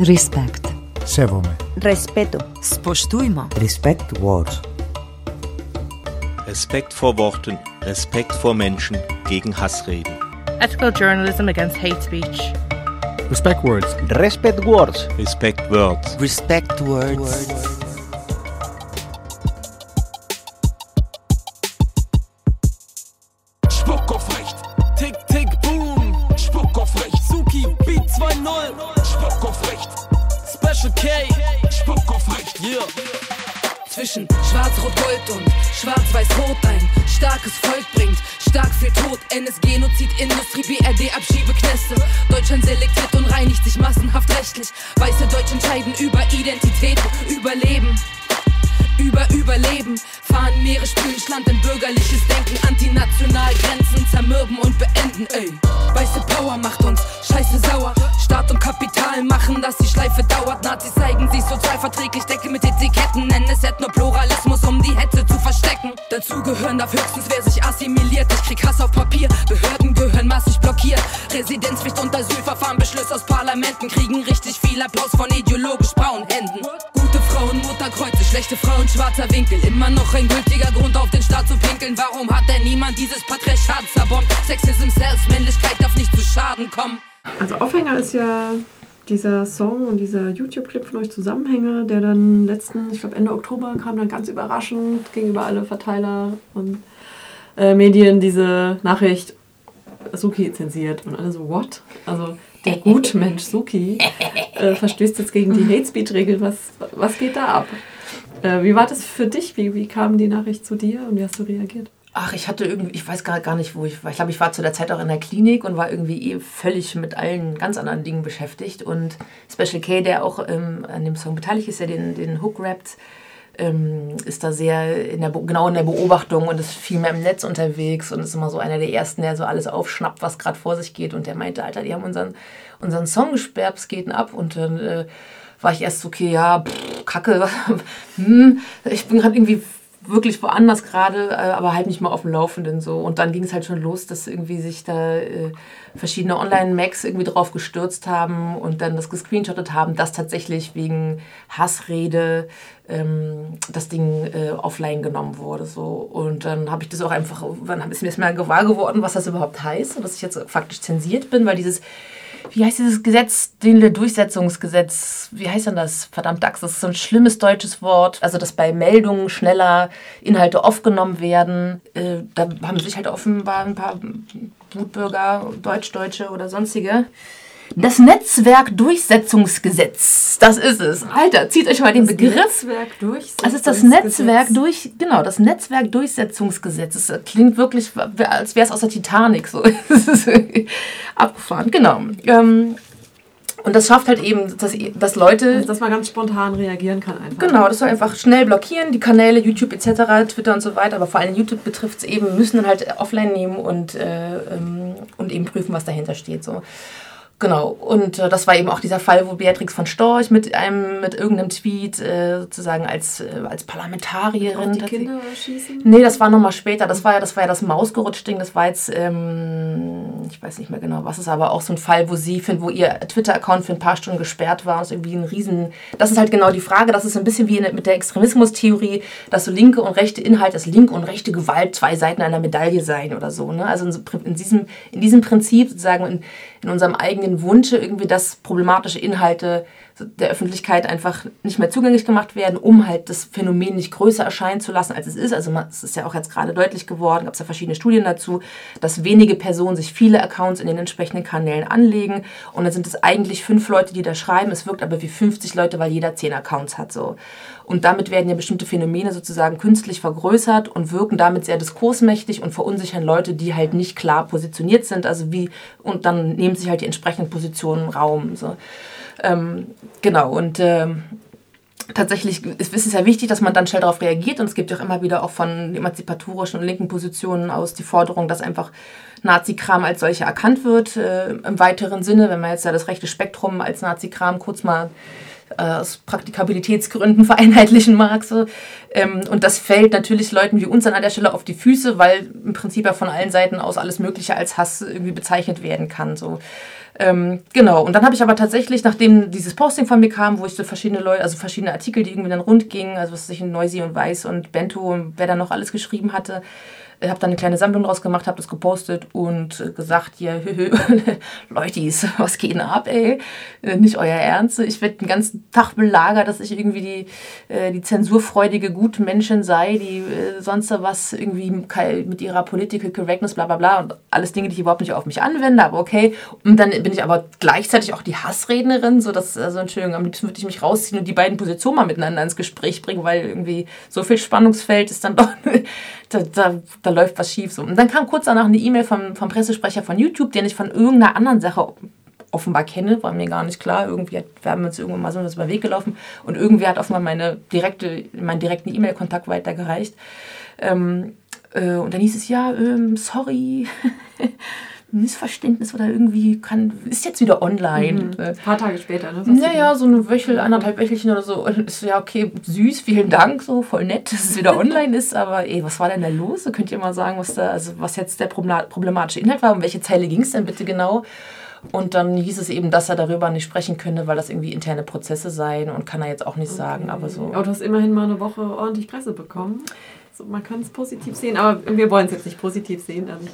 Respekt. Σέβομαι. Respeto. Spoštujmo. Respect words. Respekt vor Worten, Respekt vor Menschen gegen Hassreden. Ethical journalism against hate speech. Respect words. Respect words. Respect Words. Respect words. Spuck Meere, spülen Schland in bürgerliches Denken, antinational Grenzen zermürben und beenden, ey. Weiße Power macht uns scheiße sauer. Staat und Kapital machen, dass die Schleife dauert. Nazis zeigen sich sozialverträglich, decke mit Etiketten, nennen es Ethnopluralismus, um die Hetze zu verstecken. Dazu gehören darf höchstens, wer sich assimiliert. Ich krieg Hass auf Papier, Behörden gehören massig blockiert. Residenzpflicht und Asylverfahren, Beschlüsse aus Parlamenten kriegen richtig viel Applaus von ideologisch braunen Händen. Gute Frauen, Mutterkreuze, schlechte Frauen, schwarzer Winkel. Immer noch ein gültiger Grund auf den Staat zu pinkeln. Warum hat denn niemand dieses Patriarchat zerbombt? Sexism, Selbst, Männlichkeit darf nicht zu Schaden kommen. Also Aufhänger ist ja dieser Song und dieser YouTube-Clip von euch Zusammenhänge, der dann letzten, ich glaube Ende Oktober kam dann ganz überraschend gegenüber alle Verteiler und äh, Medien diese Nachricht Suki zensiert und alle so, what? Also der Gutmensch Suki äh, verstößt jetzt gegen die Hate Speech-Regel. Was, was geht da ab? Äh, wie war das für dich? Wie, wie kam die Nachricht zu dir und wie hast du reagiert? Ach, ich hatte irgendwie, ich weiß gar, gar nicht, wo ich war. Ich glaube, ich war zu der Zeit auch in der Klinik und war irgendwie eh völlig mit allen ganz anderen Dingen beschäftigt. Und Special K, der auch ähm, an dem Song beteiligt ist, der den, den Hook rappt, ähm, ist da sehr in der, genau in der Beobachtung und ist viel mehr im Netz unterwegs und ist immer so einer der Ersten, der so alles aufschnappt, was gerade vor sich geht. Und der meinte, Alter, die haben unseren, unseren Song gesperrt, es geht ab. Und dann äh, war ich erst so, okay, ja, pff, kacke, hm, ich bin gerade irgendwie wirklich woanders gerade, äh, aber halt nicht mal auf dem Laufenden so. Und dann ging es halt schon los, dass irgendwie sich da äh, verschiedene Online-Macs irgendwie drauf gestürzt haben und dann das gescreenshottet haben, dass tatsächlich wegen Hassrede ähm, das Ding äh, offline genommen wurde. So. Und dann habe ich das auch einfach, dann ist mir erstmal gewahr geworden, was das überhaupt heißt und dass ich jetzt faktisch zensiert bin, weil dieses wie heißt dieses Gesetz, den Durchsetzungsgesetz, wie heißt denn das? Verdammt, Dax, das ist so ein schlimmes deutsches Wort. Also, dass bei Meldungen schneller Inhalte aufgenommen werden. Äh, da haben sich halt offenbar ein paar Wutbürger, Deutsch-Deutsche oder sonstige. Das Netzwerkdurchsetzungsgesetz, das ist es. Alter, zieht euch mal den Begriff. Netzwerk durch. Das ist das Netzwerk durch, genau, das Netzwerkdurchsetzungsgesetz. Das klingt wirklich, als wäre es aus der Titanic so. Das abgefahren, genau. Ähm, und das schafft halt eben, dass, dass Leute. Also, dass man ganz spontan reagieren kann einfach. Genau, das soll einfach schnell blockieren, die Kanäle, YouTube etc., Twitter und so weiter, aber vor allem YouTube betrifft es eben, müssen dann halt offline nehmen und, äh, ähm, und eben prüfen, was dahinter steht. So. Genau, und äh, das war eben auch dieser Fall, wo Beatrix von Storch mit einem, mit irgendeinem Tweet äh, sozusagen als, äh, als Parlamentarierin. Auf die Kinder schießen? Nee, das war nochmal später. Das war ja das, war ja das Mausgerutscht-Ding. Das war jetzt, ähm, ich weiß nicht mehr genau, was ist, aber auch so ein Fall, wo sie, find, wo ihr Twitter-Account für ein paar Stunden gesperrt war. Und es irgendwie ein Riesen. Das ist halt genau die Frage. Das ist ein bisschen wie in, mit der Extremismustheorie, dass so linke und rechte Inhalt, dass linke und rechte Gewalt zwei Seiten einer Medaille seien oder so. Ne? Also in, in, diesem, in diesem Prinzip sozusagen in, in unserem eigenen Wunsche irgendwie, dass problematische Inhalte der Öffentlichkeit einfach nicht mehr zugänglich gemacht werden, um halt das Phänomen nicht größer erscheinen zu lassen, als es ist. Also es ist ja auch jetzt gerade deutlich geworden, gab es ja verschiedene Studien dazu, dass wenige Personen sich viele Accounts in den entsprechenden Kanälen anlegen und dann sind es eigentlich fünf Leute, die da schreiben. Es wirkt aber wie 50 Leute, weil jeder zehn Accounts hat so. Und damit werden ja bestimmte Phänomene sozusagen künstlich vergrößert und wirken damit sehr diskursmächtig und verunsichern Leute, die halt nicht klar positioniert sind. Also wie, und dann nehmen sich halt die entsprechenden Positionen Raum. So. Ähm, genau, und ähm, tatsächlich ist, ist es ja wichtig, dass man dann schnell darauf reagiert. Und es gibt ja auch immer wieder auch von emanzipatorischen und linken Positionen aus die Forderung, dass einfach Nazi-Kram als solcher erkannt wird, äh, im weiteren Sinne, wenn man jetzt ja das rechte Spektrum als Nazi-Kram kurz mal aus Praktikabilitätsgründen vereinheitlichen mag. So. Ähm, und das fällt natürlich Leuten wie uns an der Stelle auf die Füße, weil im Prinzip ja von allen Seiten aus alles Mögliche als Hass irgendwie bezeichnet werden kann. So. Ähm, genau, und dann habe ich aber tatsächlich, nachdem dieses Posting von mir kam, wo ich so verschiedene Leute, also verschiedene Artikel, die irgendwie dann rund gingen, also was sich in Noisy und Weiß und Bento und wer da noch alles geschrieben hatte, habe dann eine kleine Sammlung draus gemacht, habe das gepostet und gesagt, ja, Leutis, was geht denn ab, ey? Äh, nicht euer Ernst. Ich werde den ganzen Tag belagert, dass ich irgendwie die, äh, die zensurfreudige Gutmenschin sei, die äh, sonst was irgendwie mit ihrer Political Correctness, bla bla bla und alles Dinge, die ich überhaupt nicht auf mich anwende, aber okay. Und dann bin ich aber gleichzeitig auch die Hassrednerin, so dass, also Entschuldigung, am liebsten würde ich mich rausziehen und die beiden Positionen mal miteinander ins Gespräch bringen, weil irgendwie so viel Spannungsfeld ist dann doch, da, da, da läuft was schief. So. Und dann kam kurz danach eine E-Mail vom, vom Pressesprecher von YouTube, den ich von irgendeiner anderen Sache offenbar kenne, war mir gar nicht klar. Irgendwie hat, wir haben uns irgendwann mal so über den Weg gelaufen und irgendwer hat offenbar meine direkte, meinen direkten E-Mail-Kontakt weitergereicht. Ähm, äh, und dann hieß es, ja, ähm, sorry, Missverständnis oder irgendwie kann, ist jetzt wieder online. Mhm. Ein paar Tage später, ne? Naja, so eine Wöchel, anderthalb Wöchelchen oder so. Und ist ja okay, süß, vielen Dank, so voll nett, dass es wieder online ist. Aber ey, was war denn da los? Könnt ihr mal sagen, was da, also was jetzt der problematische Inhalt war? Um welche Zeile ging es denn bitte genau? Und dann hieß es eben, dass er darüber nicht sprechen könne, weil das irgendwie interne Prozesse seien und kann er jetzt auch nicht okay. sagen. Aber so. Aber du hast immerhin mal eine Woche ordentlich Presse bekommen. So, man kann es positiv sehen, aber wir wollen es jetzt nicht positiv sehen. Also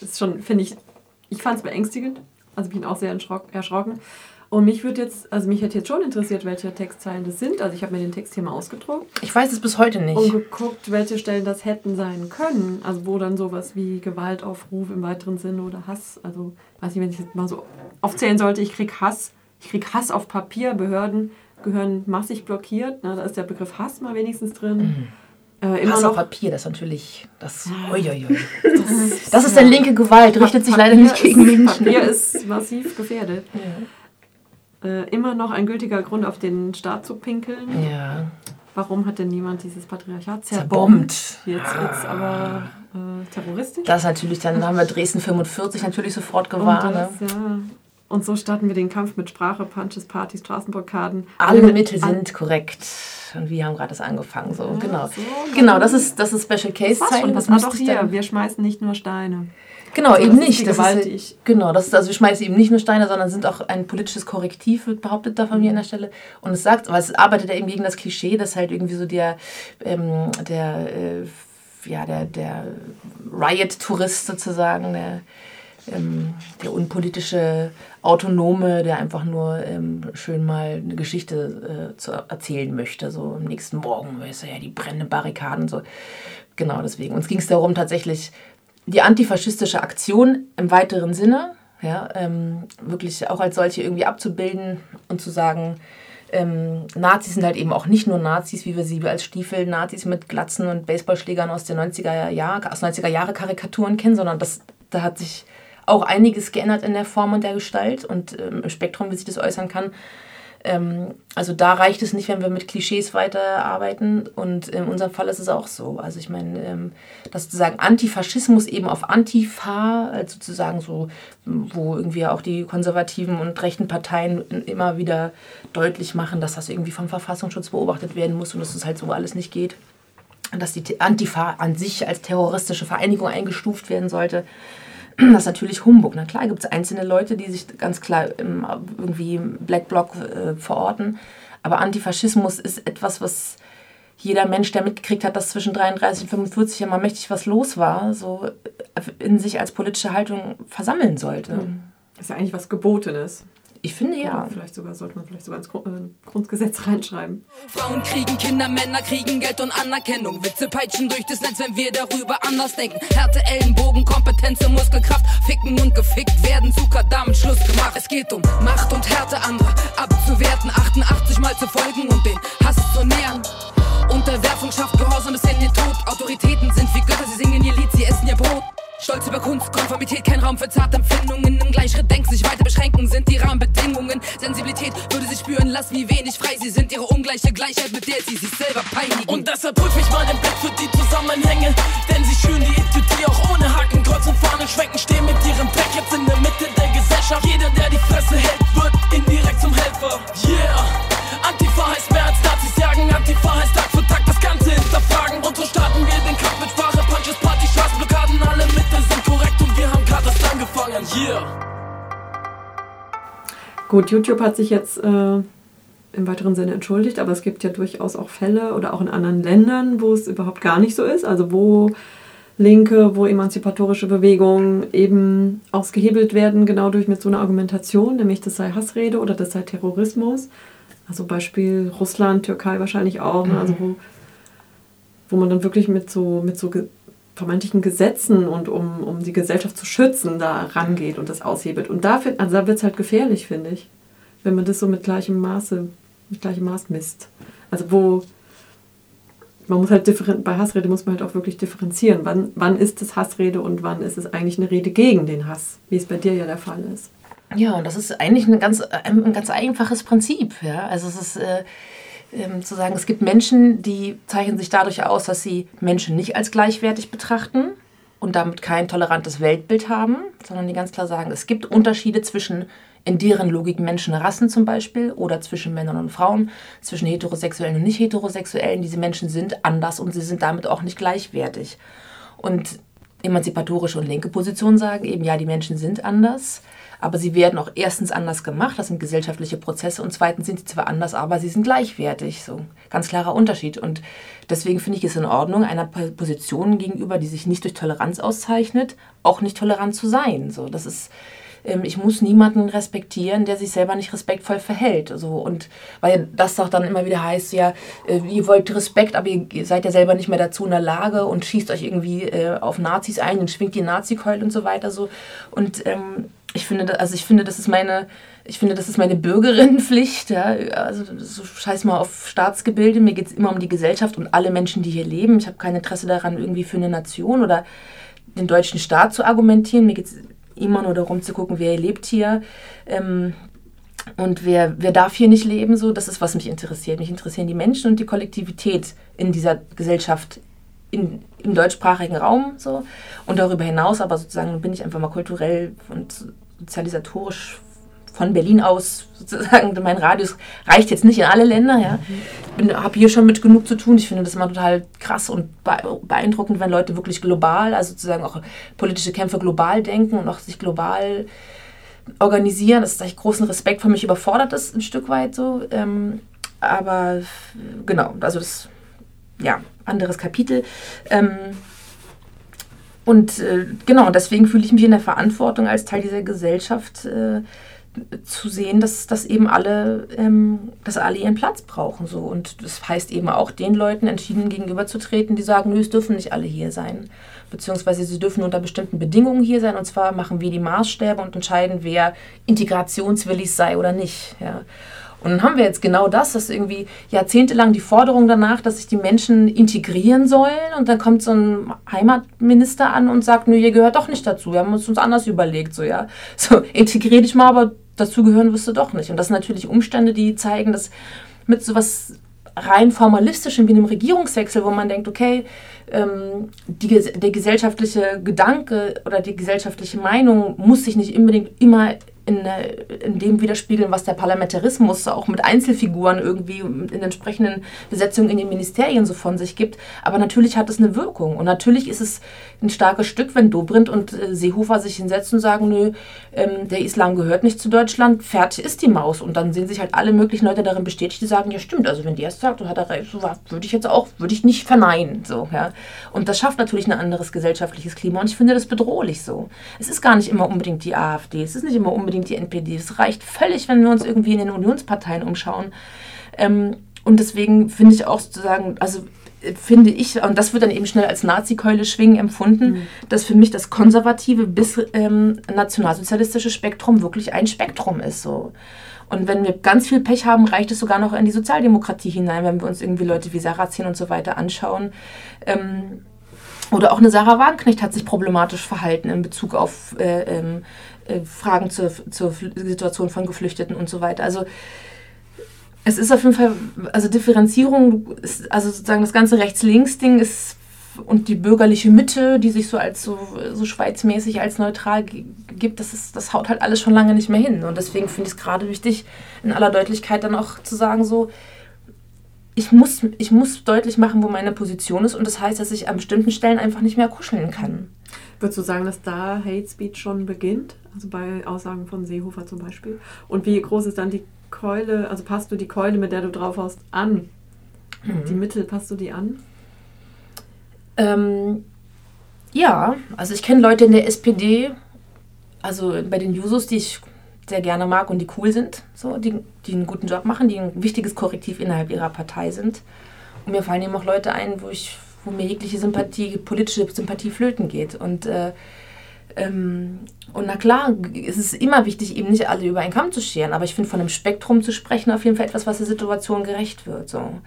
ist schon, finde ich, ich fand es beängstigend. Also bin auch sehr erschrocken. Und mich würde jetzt, also mich hätte jetzt schon interessiert, welche Textzeilen das sind. Also ich habe mir den Text hier mal ausgedruckt. Ich weiß es bis heute nicht. Und geguckt, welche Stellen das hätten sein können. Also wo dann sowas wie Gewaltaufruf im weiteren Sinne oder Hass. Also weiß nicht, wenn ich jetzt mal so aufzählen sollte, ich krieg Hass. Ich krieg Hass auf Papier. Behörden gehören massig blockiert. Na, da ist der Begriff Hass mal wenigstens drin. Mhm. Äh, immer Hass noch, auf Papier, das ist natürlich. Das, uiuiui. das, das ist ja, linke Gewalt, richtet sich leider nicht gegen ist, Menschen. Papier ist massiv gefährdet. Ja. Äh, immer noch ein gültiger Grund, auf den Staat zu pinkeln. Ja. Warum hat denn niemand dieses Patriarchat zerbombt? Jetzt wird es aber äh, terroristisch. Das natürlich, dann haben wir Dresden 45 natürlich sofort gewarnt. Ne? ja. Und so starten wir den Kampf mit Sprache, Punches, Partys, Straßenblockaden. Alle, Alle Mittel sind korrekt und wir haben gerade das angefangen. So, ja, genau. So, genau, das ist, das ist Special Case Zeit. Das, das war doch hier. Wir schmeißen nicht nur Steine. Genau, also, eben nicht. Das ist, genau, das ist, also wir schmeißen eben nicht nur Steine, sondern sind auch ein politisches Korrektiv, wird behauptet da von mir an der Stelle. Und es sagt, aber es arbeitet ja eben gegen das Klischee, dass halt irgendwie so der, ähm, der, äh, ja, der, der Riot-Tourist sozusagen, der ähm, der unpolitische Autonome, der einfach nur ähm, schön mal eine Geschichte äh, zu erzählen möchte. So am nächsten Morgen, weißt du, ja, die brennenden Barrikaden. So. Genau deswegen. Uns ging es darum, tatsächlich die antifaschistische Aktion im weiteren Sinne, ja, ähm, wirklich auch als solche irgendwie abzubilden und zu sagen, ähm, Nazis sind halt eben auch nicht nur Nazis, wie wir sie als Stiefel-Nazis mit Glatzen und Baseballschlägern aus den 90er Jahre, aus 90er Jahre Karikaturen kennen, sondern das, da hat sich auch einiges geändert in der Form und der Gestalt und ähm, im Spektrum, wie sich das äußern kann. Ähm, also da reicht es nicht, wenn wir mit Klischees weiterarbeiten und in unserem Fall ist es auch so. Also ich meine, ähm, dass sozusagen Antifaschismus eben auf Antifa, also sozusagen so, wo irgendwie auch die konservativen und rechten Parteien immer wieder deutlich machen, dass das irgendwie vom Verfassungsschutz beobachtet werden muss und dass es das halt so alles nicht geht. Dass die Antifa an sich als terroristische Vereinigung eingestuft werden sollte. Das ist natürlich Humbug. Na klar gibt es einzelne Leute, die sich ganz klar im, irgendwie im Black Bloc äh, verorten. Aber Antifaschismus ist etwas, was jeder Mensch, der mitgekriegt hat, dass zwischen 33 und 45 immer mächtig was los war, so in sich als politische Haltung versammeln sollte. Das ist ja eigentlich was Gebotenes. Ich finde ja. vielleicht sogar sollte man vielleicht sogar ins äh, Grundgesetz reinschreiben. Frauen kriegen Kinder, Männer kriegen Geld und Anerkennung. Witze peitschen durch das Netz, wenn wir darüber anders denken. Härte, Ellenbogen, Kompetenz und Muskelkraft. Ficken und gefickt werden, Zucker, damit Schluss gemacht. Es geht um Macht und Härte, andere abzuwerten. 88 Mal zu folgen und den Hass zu nähern. Unterwerfung schafft Gehorsam bis in den Tod. Autoritäten sind wie Götter, sie singen ihr Lied, sie essen ihr Brot. Stolz über Kunst, Konformität, kein Raum für zarte Empfindungen. Im Gleichschritt denken, sich weiter beschränken, sind die Rahmenbedingungen. Sensibilität würde sie spüren, lass wie wenig frei sie sind. Ihre ungleiche Gleichheit, mit der sie sich selber peinigen. Und deshalb prüf ich mal den Blick für die Zusammenhänge. Denn sie schüren die Idee auch ohne Haken, Kreuz und Fahnen schwenken, stehen mit ihrem Dreck jetzt in der Mitte der Gesellschaft. Jeder, der die Fresse hält, wird indirekt zum Helfer. Yeah! Yeah. Gut, YouTube hat sich jetzt äh, im weiteren Sinne entschuldigt, aber es gibt ja durchaus auch Fälle oder auch in anderen Ländern, wo es überhaupt gar nicht so ist. Also wo linke, wo emanzipatorische Bewegungen eben ausgehebelt werden, genau durch mit so einer Argumentation, nämlich das sei Hassrede oder das sei Terrorismus. Also Beispiel Russland, Türkei wahrscheinlich auch. Ne? Also wo, wo man dann wirklich mit so, mit so vermeintlichen Gesetzen und um, um die Gesellschaft zu schützen, da rangeht und das aushebelt. Und da, also da wird es halt gefährlich, finde ich, wenn man das so mit gleichem Maße, mit gleichem Maß misst. Also wo man muss halt bei Hassrede muss man halt auch wirklich differenzieren. Wann, wann ist es Hassrede und wann ist es eigentlich eine Rede gegen den Hass, wie es bei dir ja der Fall ist. Ja, und das ist eigentlich ein ganz, ein ganz einfaches Prinzip. Ja? Also es ist äh, äh, zu sagen, es gibt Menschen, die zeichnen sich dadurch aus, dass sie Menschen nicht als gleichwertig betrachten und damit kein tolerantes Weltbild haben, sondern die ganz klar sagen, es gibt Unterschiede zwischen in deren Logik Menschen Rassen zum Beispiel oder zwischen Männern und Frauen, zwischen Heterosexuellen und Nicht-Heterosexuellen. Diese Menschen sind anders und sie sind damit auch nicht gleichwertig. Und emanzipatorische und linke Positionen sagen eben, ja, die Menschen sind anders, aber sie werden auch erstens anders gemacht, das sind gesellschaftliche Prozesse, und zweitens sind sie zwar anders, aber sie sind gleichwertig. So ganz klarer Unterschied. Und deswegen finde ich es in Ordnung, einer Position gegenüber, die sich nicht durch Toleranz auszeichnet, auch nicht tolerant zu sein. So, das ist ähm, ich muss niemanden respektieren, der sich selber nicht respektvoll verhält. So, und weil das doch dann immer wieder heißt, ja, äh, ihr wollt Respekt, aber ihr seid ja selber nicht mehr dazu in der Lage und schießt euch irgendwie äh, auf Nazis ein und schwingt die Nazi-Keul und so weiter. So. Und ähm, ich finde, also ich finde, das ist meine, ich finde, das ist meine Bürgerinnenpflicht. Ja? Also so scheiß mal auf Staatsgebilde. Mir geht es immer um die Gesellschaft und alle Menschen, die hier leben. Ich habe kein Interesse daran, irgendwie für eine Nation oder den deutschen Staat zu argumentieren. Mir geht es immer nur darum zu gucken, wer lebt hier. Ähm, und wer, wer darf hier nicht leben, so, das ist, was mich interessiert. Mich interessieren die Menschen und die Kollektivität in dieser Gesellschaft, in, im deutschsprachigen Raum. So. Und darüber hinaus, aber sozusagen bin ich einfach mal kulturell und sozialisatorisch von Berlin aus sozusagen, mein Radius reicht jetzt nicht in alle Länder. Ja. Ich habe hier schon mit genug zu tun. Ich finde das immer total krass und beeindruckend, wenn Leute wirklich global, also sozusagen auch politische Kämpfe global denken und auch sich global organisieren. Das ist eigentlich großen Respekt von mich überfordert ist ein Stück weit so. Ähm, aber genau, also das, ja, anderes Kapitel. Ähm, und äh, genau, deswegen fühle ich mich in der Verantwortung als Teil dieser Gesellschaft. Äh, zu sehen, dass, dass eben alle, ähm, dass alle ihren Platz brauchen. So. Und das heißt eben auch den Leuten entschieden gegenüberzutreten, die sagen, nö, es dürfen nicht alle hier sein. Beziehungsweise sie dürfen unter bestimmten Bedingungen hier sein. Und zwar machen wir die Maßstäbe und entscheiden, wer integrationswillig sei oder nicht. Ja. Und dann haben wir jetzt genau das, dass irgendwie jahrzehntelang die Forderung danach, dass sich die Menschen integrieren sollen. Und dann kommt so ein Heimatminister an und sagt, nö, ihr gehört doch nicht dazu. Wir haben uns uns anders überlegt, so ja. So, integrier dich mal, aber dazu gehören wirst du doch nicht. Und das sind natürlich Umstände, die zeigen, dass mit so was rein formalistischem wie einem Regierungswechsel, wo man denkt, okay, ähm, die, der gesellschaftliche Gedanke oder die gesellschaftliche Meinung muss sich nicht unbedingt immer in, in, dem widerspiegeln, was der Parlamentarismus auch mit Einzelfiguren irgendwie in entsprechenden Besetzungen in den Ministerien so von sich gibt. Aber natürlich hat es eine Wirkung. Und natürlich ist es ein starkes Stück, wenn Dobrindt und äh, Seehofer sich hinsetzen und sagen, nö, ähm, der Islam gehört nicht zu Deutschland, fertig ist die Maus. Und dann sehen sich halt alle möglichen Leute darin bestätigt, die sagen, ja stimmt, also wenn der es sagt, hat er recht, so würde ich jetzt auch, würde ich nicht verneinen. So, ja. Und das schafft natürlich ein anderes gesellschaftliches Klima. Und ich finde das bedrohlich so. Es ist gar nicht immer unbedingt die AfD, es ist nicht immer unbedingt die NPD. Es reicht völlig, wenn wir uns irgendwie in den Unionsparteien umschauen. Ähm, und deswegen finde ich auch sozusagen, also finde ich, und das wird dann eben schnell als Nazi-Keule schwingen empfunden, mhm. dass für mich das konservative bis ähm, nationalsozialistische Spektrum wirklich ein Spektrum ist. So. Und wenn wir ganz viel Pech haben, reicht es sogar noch in die Sozialdemokratie hinein, wenn wir uns irgendwie Leute wie Sarrazin und so weiter anschauen. Ähm, oder auch eine Sarah Wagenknecht hat sich problematisch verhalten in Bezug auf äh, ähm, äh, Fragen zur, zur Situation von Geflüchteten und so weiter. Also es ist auf jeden Fall, also Differenzierung, ist, also sozusagen das ganze Rechts-Links-Ding ist und die bürgerliche Mitte, die sich so als so, so schweizmäßig als neutral gibt, das, ist, das haut halt alles schon lange nicht mehr hin. Und deswegen finde ich es gerade wichtig, in aller Deutlichkeit dann auch zu sagen, so, ich muss, ich muss deutlich machen, wo meine Position ist. Und das heißt, dass ich an bestimmten Stellen einfach nicht mehr kuscheln kann. Würdest du sagen, dass da Hate Speech schon beginnt? Also bei Aussagen von Seehofer zum Beispiel. Und wie groß ist dann die Keule, also passt du die Keule, mit der du drauf haust, an? Mhm. Die Mittel, passt du die an? Ähm, ja, also ich kenne Leute in der SPD, also bei den Jusos, die ich sehr gerne mag und die cool sind, so, die, die einen guten Job machen, die ein wichtiges Korrektiv innerhalb ihrer Partei sind. Und mir fallen eben auch Leute ein, wo ich, wo mir jegliche Sympathie, politische Sympathie flöten geht. Und äh, ähm, und na klar, es ist immer wichtig, eben nicht alle über einen Kamm zu scheren, aber ich finde, von einem Spektrum zu sprechen, auf jeden Fall etwas, was der Situation gerecht wird. So.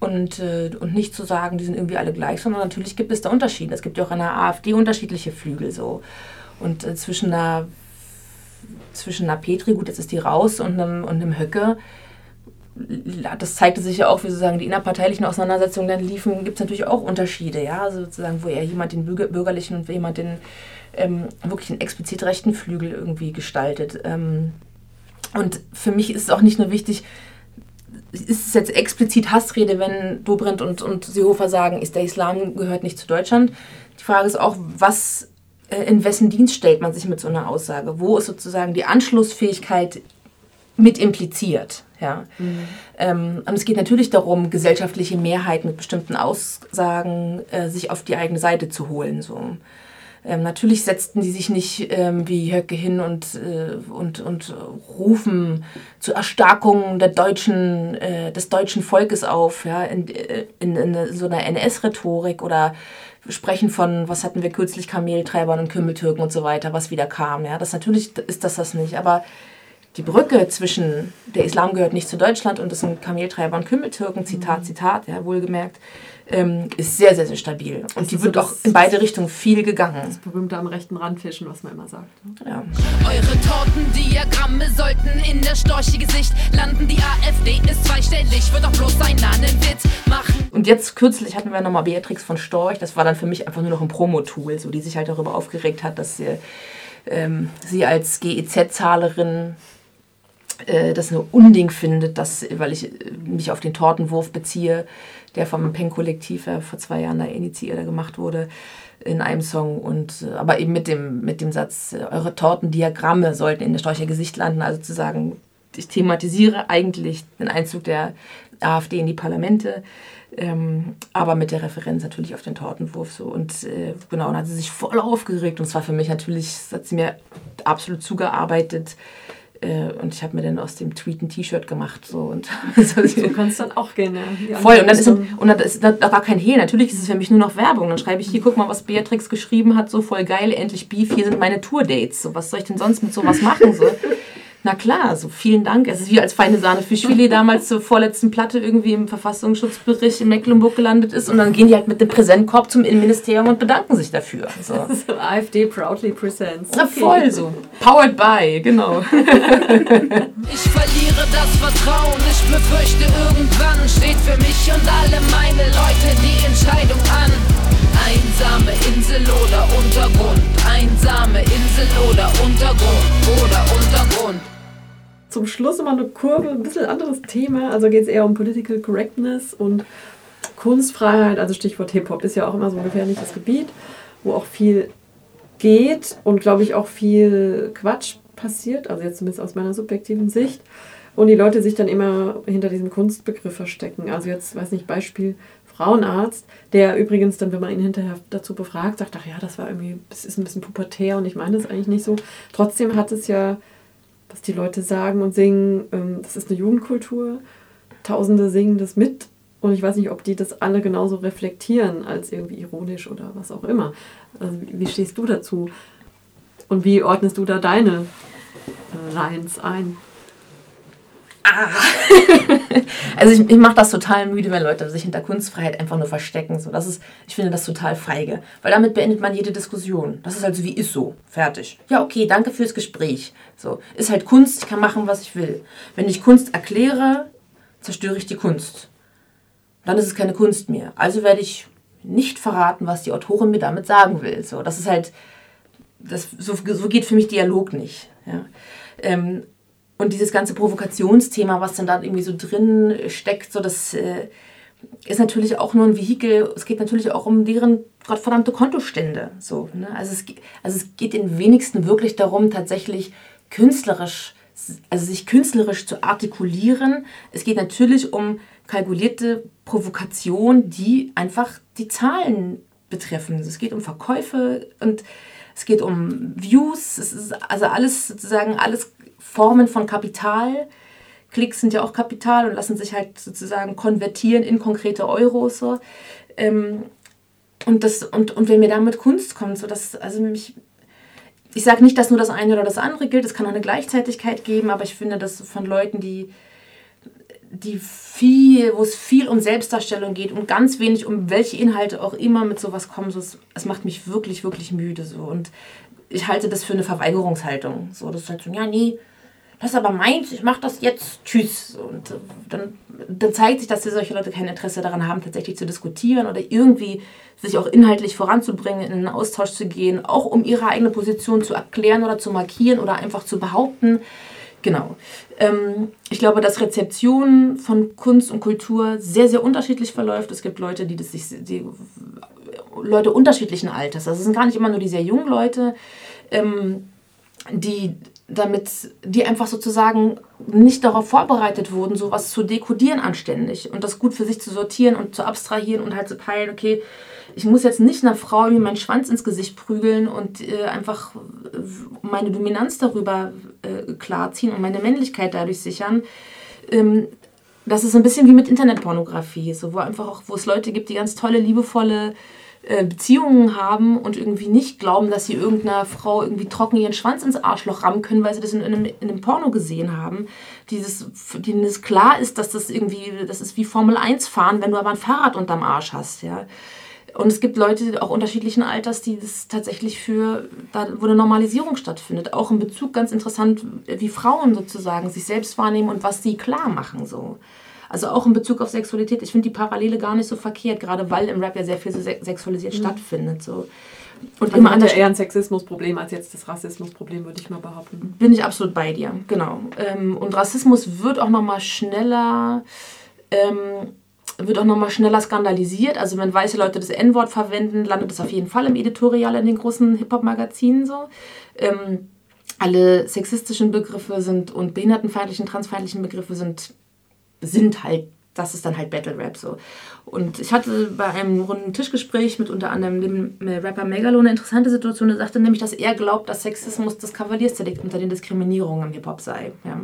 Und, äh, und nicht zu sagen, die sind irgendwie alle gleich, sondern natürlich gibt es da Unterschiede. Es gibt ja auch in der AfD unterschiedliche Flügel so. Und äh, zwischen einer zwischen einer Petri, gut, jetzt ist die raus, und einem, und einem Höcke, das zeigte sich ja auch, wie sozusagen die innerparteilichen Auseinandersetzungen dann liefen, gibt es natürlich auch Unterschiede, ja, also sozusagen, wo er jemand den bürgerlichen und jemand den ähm, wirklich einen explizit rechten Flügel irgendwie gestaltet. Ähm, und für mich ist es auch nicht nur wichtig, ist es jetzt explizit Hassrede, wenn Dobrindt und, und Seehofer sagen, ist der Islam gehört nicht zu Deutschland. Die Frage ist auch, was, äh, in wessen Dienst stellt man sich mit so einer Aussage? Wo ist sozusagen die Anschlussfähigkeit mit impliziert? Ja. Mhm. Ähm, und es geht natürlich darum, gesellschaftliche Mehrheiten mit bestimmten Aussagen äh, sich auf die eigene Seite zu holen. So. Ähm, natürlich setzten die sich nicht ähm, wie Höcke hin und, äh, und, und rufen zur Erstarkung der deutschen, äh, des deutschen Volkes auf, ja, in, äh, in, in so einer NS-Rhetorik oder sprechen von, was hatten wir kürzlich, Kameltreibern und Kümmeltürken und so weiter, was wieder kam. Ja. Das natürlich ist das das nicht, aber die Brücke zwischen der Islam gehört nicht zu Deutschland und das sind Kameltreiber und Kümmeltürken, Zitat, mhm. Zitat, ja, wohlgemerkt, ähm, ist sehr, sehr, sehr stabil. Und die wird so auch in beide Richtungen viel gegangen. Das berühmte am rechten Rand fischen, was man immer sagt. Ne? Ja. Eure Tortendiagramme sollten in der Storche-Gesicht landen. Die AfD ist zweistellig, wird doch bloß einen Witz machen. Und jetzt kürzlich hatten wir nochmal Beatrix von Storch. Das war dann für mich einfach nur noch ein Promo-Tool, so, die sich halt darüber aufgeregt hat, dass sie, ähm, sie als GEZ-Zahlerin das ein Unding findet, dass, weil ich mich auf den Tortenwurf beziehe, der vom Pen-Kollektiv vor zwei Jahren da initiiert gemacht wurde in einem Song. Und äh, aber eben mit dem mit dem Satz äh, eure Tortendiagramme sollten in der Storcher Gesicht landen. Also zu sagen ich thematisiere eigentlich den Einzug der AfD in die Parlamente ähm, aber mit der Referenz natürlich auf den Tortenwurf so. Und äh, genau und hat sie sich voll aufgeregt. Und zwar für mich natürlich hat sie mir absolut zugearbeitet äh, und ich habe mir dann aus dem Tweet ein T-Shirt gemacht. So, und so kann es dann auch gehen. Ja. Voll. Und dann ist, und dann ist da gar kein Hehl. Natürlich ist es für mich nur noch Werbung. Dann schreibe ich hier, guck mal, was Beatrix geschrieben hat. So voll geil, endlich Beef. Hier sind meine Tour-Dates. So, was soll ich denn sonst mit sowas machen? So. Na klar, so vielen Dank. Es ist wie als feine Sahne Fischfilet damals zur vorletzten Platte irgendwie im Verfassungsschutzbericht in Mecklenburg gelandet ist und dann gehen die halt mit dem Präsentkorb zum Innenministerium und bedanken sich dafür. So. so AfD proudly presents. Okay. Na voll so. Powered by, genau. ich verliere das Vertrauen, ich befürchte irgendwann steht für mich und alle meine Leute die Entscheidung an. Einsame Insel oder Untergrund, einsame Insel oder Untergrund oder Untergrund zum Schluss immer eine Kurve, ein bisschen anderes Thema. Also geht es eher um Political Correctness und Kunstfreiheit. Also Stichwort Hip-Hop ist ja auch immer so ein gefährliches Gebiet, wo auch viel geht und glaube ich auch viel Quatsch passiert. Also jetzt zumindest aus meiner subjektiven Sicht. Und die Leute sich dann immer hinter diesem Kunstbegriff verstecken. Also jetzt, weiß nicht, Beispiel Frauenarzt, der übrigens dann, wenn man ihn hinterher dazu befragt, sagt, ach ja, das war irgendwie, das ist ein bisschen pubertär und ich meine das eigentlich nicht so. Trotzdem hat es ja was die Leute sagen und singen, ähm, das ist eine Jugendkultur. Tausende singen das mit und ich weiß nicht, ob die das alle genauso reflektieren als irgendwie ironisch oder was auch immer. Also, wie stehst du dazu? Und wie ordnest du da deine äh, Lines ein? Ah. also ich, ich mache das total müde, wenn Leute sich hinter Kunstfreiheit einfach nur verstecken. So, das ist, ich finde das total feige. Weil damit beendet man jede Diskussion. Das ist halt so wie ist so. Fertig. Ja, okay, danke fürs Gespräch. So, ist halt Kunst, ich kann machen, was ich will. Wenn ich Kunst erkläre, zerstöre ich die Kunst. Dann ist es keine Kunst mehr. Also werde ich nicht verraten, was die Autorin mir damit sagen will. So, das ist halt, das, so, so geht für mich Dialog nicht. Ja. Ähm, und dieses ganze Provokationsthema, was dann da irgendwie so drin steckt, so das, äh, ist natürlich auch nur ein Vehikel. Es geht natürlich auch um deren gottverdammte Kontostände. So, ne? also, es, also es geht den wenigsten wirklich darum, tatsächlich künstlerisch, also sich künstlerisch zu artikulieren. Es geht natürlich um kalkulierte Provokation, die einfach die Zahlen betreffen. Es geht um Verkäufe und es geht um Views. Es ist also alles sozusagen alles Formen von Kapital. Klicks sind ja auch Kapital und lassen sich halt sozusagen konvertieren in konkrete Euros. So. Ähm, und, das, und, und wenn mir damit Kunst kommt, so dass, also mich, ich sage nicht, dass nur das eine oder das andere gilt, es kann auch eine Gleichzeitigkeit geben, aber ich finde, dass von Leuten, die, die viel, wo es viel um Selbstdarstellung geht und ganz wenig um welche Inhalte auch immer mit sowas kommen, so, es, es macht mich wirklich, wirklich müde. So. Und ich halte das für eine Verweigerungshaltung. So, das ist halt so, ja, nee, das ist aber meins, ich mache das jetzt, tschüss. Und äh, dann, dann zeigt sich, dass solche Leute kein Interesse daran haben, tatsächlich zu diskutieren oder irgendwie sich auch inhaltlich voranzubringen, in einen Austausch zu gehen, auch um ihre eigene Position zu erklären oder zu markieren oder einfach zu behaupten. Genau. Ähm, ich glaube, dass Rezeption von Kunst und Kultur sehr, sehr unterschiedlich verläuft. Es gibt Leute, die das sich, die, Leute unterschiedlichen Alters. Also es sind gar nicht immer nur die sehr jungen Leute, ähm, die damit die einfach sozusagen nicht darauf vorbereitet wurden, sowas zu dekodieren anständig und das gut für sich zu sortieren und zu abstrahieren und halt zu peilen, okay, ich muss jetzt nicht einer Frau mir meinen Schwanz ins Gesicht prügeln und äh, einfach meine Dominanz darüber äh, klarziehen und meine Männlichkeit dadurch sichern. Ähm, das ist ein bisschen wie mit Internetpornografie, so wo einfach auch, wo es Leute gibt, die ganz tolle, liebevolle äh, Beziehungen haben und irgendwie nicht glauben, dass sie irgendeiner Frau irgendwie trocken ihren Schwanz ins Arschloch rammen können, weil sie das in, in, einem, in einem Porno gesehen haben. Dieses, denen es klar ist, dass das irgendwie, das ist wie Formel 1 fahren, wenn du aber ein Fahrrad unterm Arsch hast, ja. Und es gibt Leute auch unterschiedlichen Alters, die das tatsächlich für, da, wo eine Normalisierung stattfindet. Auch in Bezug ganz interessant, wie Frauen sozusagen sich selbst wahrnehmen und was sie klar machen, so. Also auch in Bezug auf Sexualität. Ich finde die Parallele gar nicht so verkehrt, gerade weil im Rap ja sehr viel so sexualisiert mhm. stattfindet. So. Und also immer an eher ein Sexismusproblem als jetzt das Rassismusproblem, würde ich mal behaupten. Bin ich absolut bei dir, genau. Ähm, und Rassismus wird auch noch mal schneller, ähm, wird auch noch mal schneller skandalisiert. Also wenn weiße Leute das N-Wort verwenden, landet das auf jeden Fall im Editorial in den großen Hip-Hop-Magazinen so. Ähm, alle sexistischen Begriffe sind und behindertenfeindlichen, transfeindlichen Begriffe sind sind halt, das ist dann halt Battle Rap so. Und ich hatte bei einem runden Tischgespräch mit unter anderem dem Rapper Megalo eine interessante Situation. Er sagte nämlich, dass er glaubt, dass Sexismus das Kavaliersdelikt unter den Diskriminierungen im Hip-Hop sei. Ja.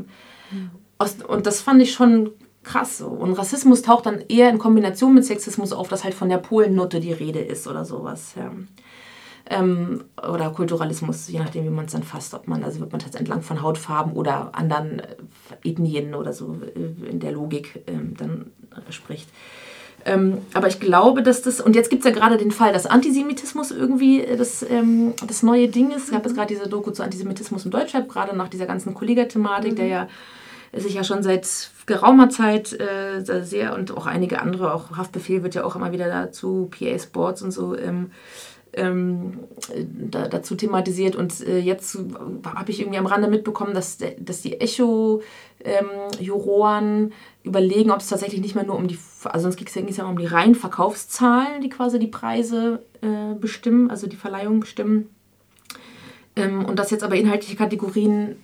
Und das fand ich schon krass so. Und Rassismus taucht dann eher in Kombination mit Sexismus auf, dass halt von der Polennote die Rede ist oder sowas. Ja ähm, oder Kulturalismus, je nachdem, wie man es dann fasst, ob man, also wird man jetzt entlang von Hautfarben oder anderen äh, Ethnien oder so äh, in der Logik ähm, dann spricht. Ähm, aber ich glaube, dass das, und jetzt gibt es ja gerade den Fall, dass Antisemitismus irgendwie äh, das, ähm, das neue Ding ist. Ich habe jetzt gerade diese Doku zu Antisemitismus im Deutschrap, gerade nach dieser ganzen Kollega-Thematik, mhm. der ja sich ja schon seit geraumer Zeit äh, sehr und auch einige andere, auch Haftbefehl wird ja auch immer wieder dazu, PA Sports und so, ähm, ähm, da, dazu thematisiert. Und äh, jetzt habe ich irgendwie am Rande mitbekommen, dass, dass die Echo-Juroren ähm, überlegen, ob es tatsächlich nicht mehr nur um die, also sonst ging es ja um die reinen Verkaufszahlen, die quasi die Preise äh, bestimmen, also die Verleihung bestimmen. Ähm, und dass jetzt aber inhaltliche Kategorien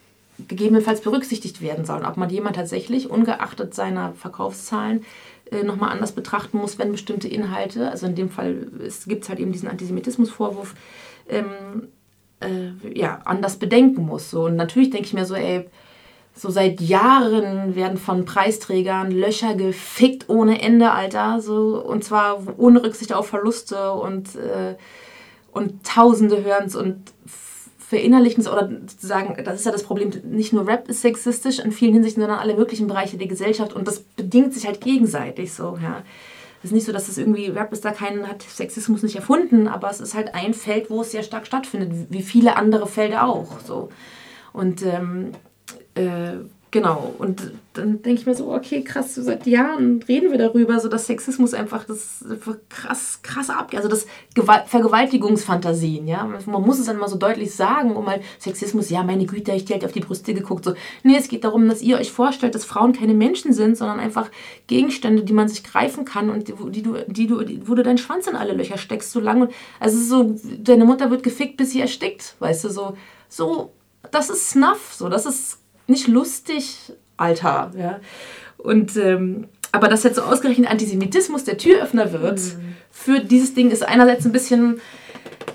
gegebenenfalls berücksichtigt werden sollen. Ob man jemand tatsächlich, ungeachtet seiner Verkaufszahlen, äh, nochmal anders betrachten muss, wenn bestimmte Inhalte, also in dem Fall gibt es halt eben diesen Antisemitismusvorwurf, ähm, äh, ja, anders bedenken muss. So. Und natürlich denke ich mir so, ey, so seit Jahren werden von Preisträgern Löcher gefickt ohne Ende, Alter. So, und zwar ohne Rücksicht auf Verluste und, äh, und Tausende hören es und verinnerlichen oder sagen, das ist ja das Problem, nicht nur Rap ist sexistisch in vielen Hinsichten, sondern alle möglichen Bereiche der Gesellschaft und das bedingt sich halt gegenseitig so, ja. Es ist nicht so, dass es irgendwie, Rap ist da kein, hat Sexismus nicht erfunden, aber es ist halt ein Feld, wo es sehr stark stattfindet, wie viele andere Felder auch, so. Und ähm, äh, Genau, und dann denke ich mir so, okay, krass, so seit Jahren reden wir darüber, so dass Sexismus einfach das krass, krass ab, also das Gewalt, Vergewaltigungsfantasien, ja. Man muss es dann mal so deutlich sagen, um mal Sexismus, ja, meine Güte, ich halt auf die Brüste geguckt, so. Nee, es geht darum, dass ihr euch vorstellt, dass Frauen keine Menschen sind, sondern einfach Gegenstände, die man sich greifen kann und die, du, die du, wo du deinen Schwanz in alle Löcher steckst, so lange. Also so, deine Mutter wird gefickt, bis sie erstickt, weißt du, so, so, das ist Snuff, so, das ist nicht lustig, Alter. Ja. Und, ähm, aber dass jetzt so ausgerechnet Antisemitismus der Türöffner wird mhm. für dieses Ding ist einerseits ein bisschen,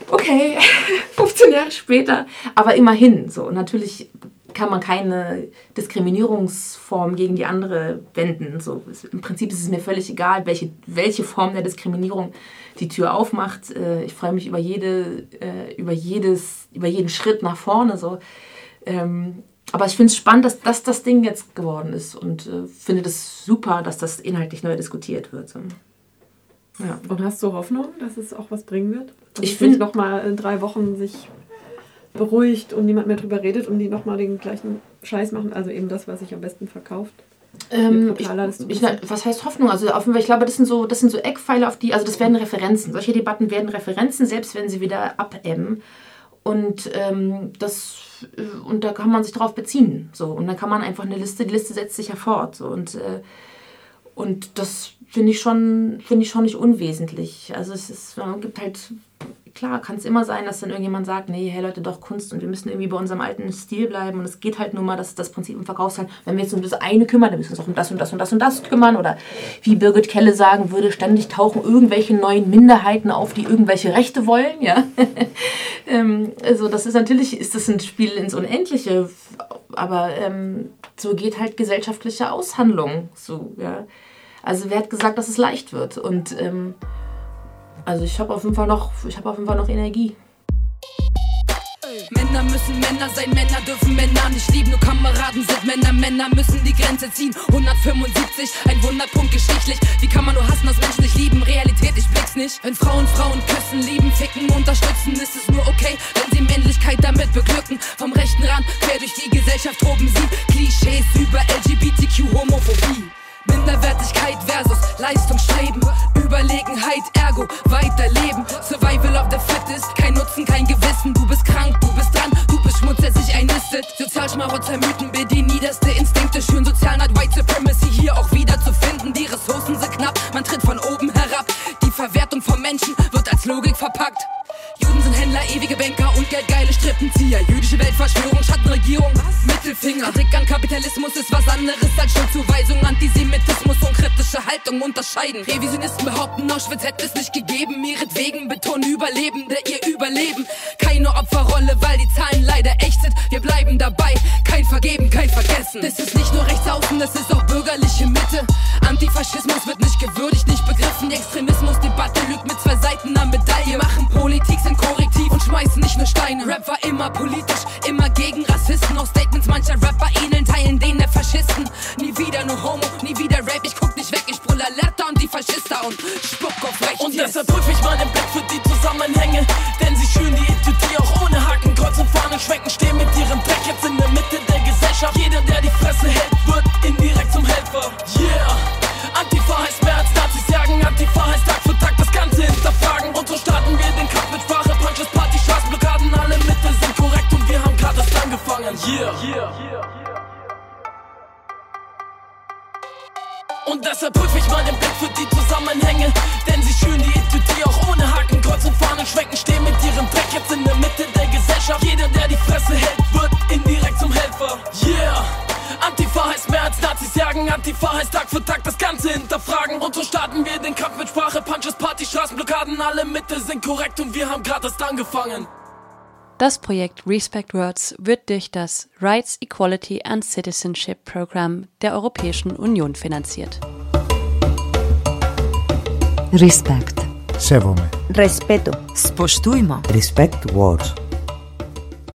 okay, 15 Jahre später, aber immerhin so. natürlich kann man keine Diskriminierungsform gegen die andere wenden. So, Im Prinzip ist es mir völlig egal, welche, welche Form der Diskriminierung die Tür aufmacht. Äh, ich freue mich über, jede, äh, über, jedes, über jeden Schritt nach vorne. So. Ähm, aber ich finde es spannend, dass das das Ding jetzt geworden ist und äh, finde das super, dass das inhaltlich neu diskutiert wird. Ja. Und hast du Hoffnung, dass es auch was bringen wird? Dass ich finde noch mal in drei Wochen sich beruhigt und niemand mehr drüber redet und die noch mal den gleichen Scheiß machen, also eben das, was sich am besten verkauft. Ähm, ich, ich, was heißt Hoffnung? Also ich glaube, das sind so, das sind so Eckpfeiler, auf die, also das werden Referenzen. Solche Debatten werden Referenzen, selbst wenn sie wieder abebben. Und ähm, das und da kann man sich darauf beziehen. So. Und dann kann man einfach eine Liste, die Liste setzt sich ja fort. So. Und, äh, und das finde ich, schon, find ich schon nicht unwesentlich. Also es ist, man gibt halt klar, kann es immer sein, dass dann irgendjemand sagt, nee, hey Leute, doch Kunst und wir müssen irgendwie bei unserem alten Stil bleiben und es geht halt nur mal, dass das Prinzip im Verkaufshandel, wenn wir jetzt um das eine kümmern, dann müssen wir uns auch um das und das und das und das kümmern oder wie Birgit Kelle sagen würde, ständig tauchen irgendwelche neuen Minderheiten auf, die irgendwelche Rechte wollen, ja. ähm, also das ist natürlich, ist das ein Spiel ins Unendliche, aber ähm, so geht halt gesellschaftliche Aushandlung, so, ja. Also wer hat gesagt, dass es leicht wird und ähm, also ich habe auf jeden Fall noch, ich habe auf jeden Fall noch Energie. Männer müssen Männer sein, Männer dürfen Männer nicht lieben, nur Kameraden sind Männer, Männer müssen die Grenze ziehen. 175, ein Wunderpunkt geschichtlich. Wie kann man nur hassen, dass Menschen nicht lieben? Realität, ich blick's nicht. Wenn Frauen Frauen küssen, lieben, ficken, unterstützen, ist es nur okay, wenn sie Männlichkeit damit beglücken. Vom rechten Rand quer durch die Gesellschaft toben sie Klischees über LGBTQ-Homophobie. Minderwertigkeit versus Leistungsstreben. Überlegenheit, ergo weiterleben. Survival of the fittest, kein Nutzen, kein Gewissen. Du bist krank, du bist dran, du bist Schmutz, der sich einnistet. Sozialschmarotzer Mythen bedienen niederste Instinkte. Schön Sozialneid, White Supremacy hier auch wieder zu finden. Die Ressourcen sind knapp, man tritt von oben herab. Die Verwertung von Menschen wird als Logik verpackt. Juden sind Händler, ewige Banker und geldgeile Strippenzieher. Jüdische Weltverschwörung, Schattenregierung, Mittelfinger. Kritik an Kapitalismus ist was anderes als Schuldzuweisung. Antisemitismus und kritische Haltung unterscheiden. Revisionisten behaupten, Auschwitz hätte es nicht gegeben. Ihretwegen betonen Überlebende ihr Überleben. Keine Opferrolle, weil die Zahlen leider echt sind. Wir bleiben dabei, kein Vergeben, kein Vergessen. Das ist nicht nur rechts außen, das ist auch bürgerliche Mitte. Antifaschismus wird nicht gewürdigt, nicht begriffen. Die Extremismusdebatte lügt mit zwei Seiten am Medaille. Machen Politik, sind Korrektiv und schmeißen nicht nur Steine. Rap war immer politisch, immer. Mancher Rapper ähneln Teilen denen der Faschisten. Nie wieder nur Homo, nie wieder Rap. Ich guck nicht weg, ich brüll Alerta und die Faschista und spuck auf rechts. Und deshalb prüfe ich meinen Blick für die Zusammenhänge. Denn sie schüren die Fresse hält, wird indirekt zum Helfer. Yeah! Antifa heißt mehr als Nazis jagen, Antifa heißt Tag für Tag das Ganze hinterfragen. Und so starten wir den Kampf mit Sprache, Punches, Party, Straßenblockaden, alle Mitte sind korrekt und wir haben gerade erst angefangen. Das Projekt Respect Words wird durch das Rights, Equality and Citizenship Program der Europäischen Union finanziert. Respect. Sevome. Respeto. Spoštujmo. Respect words.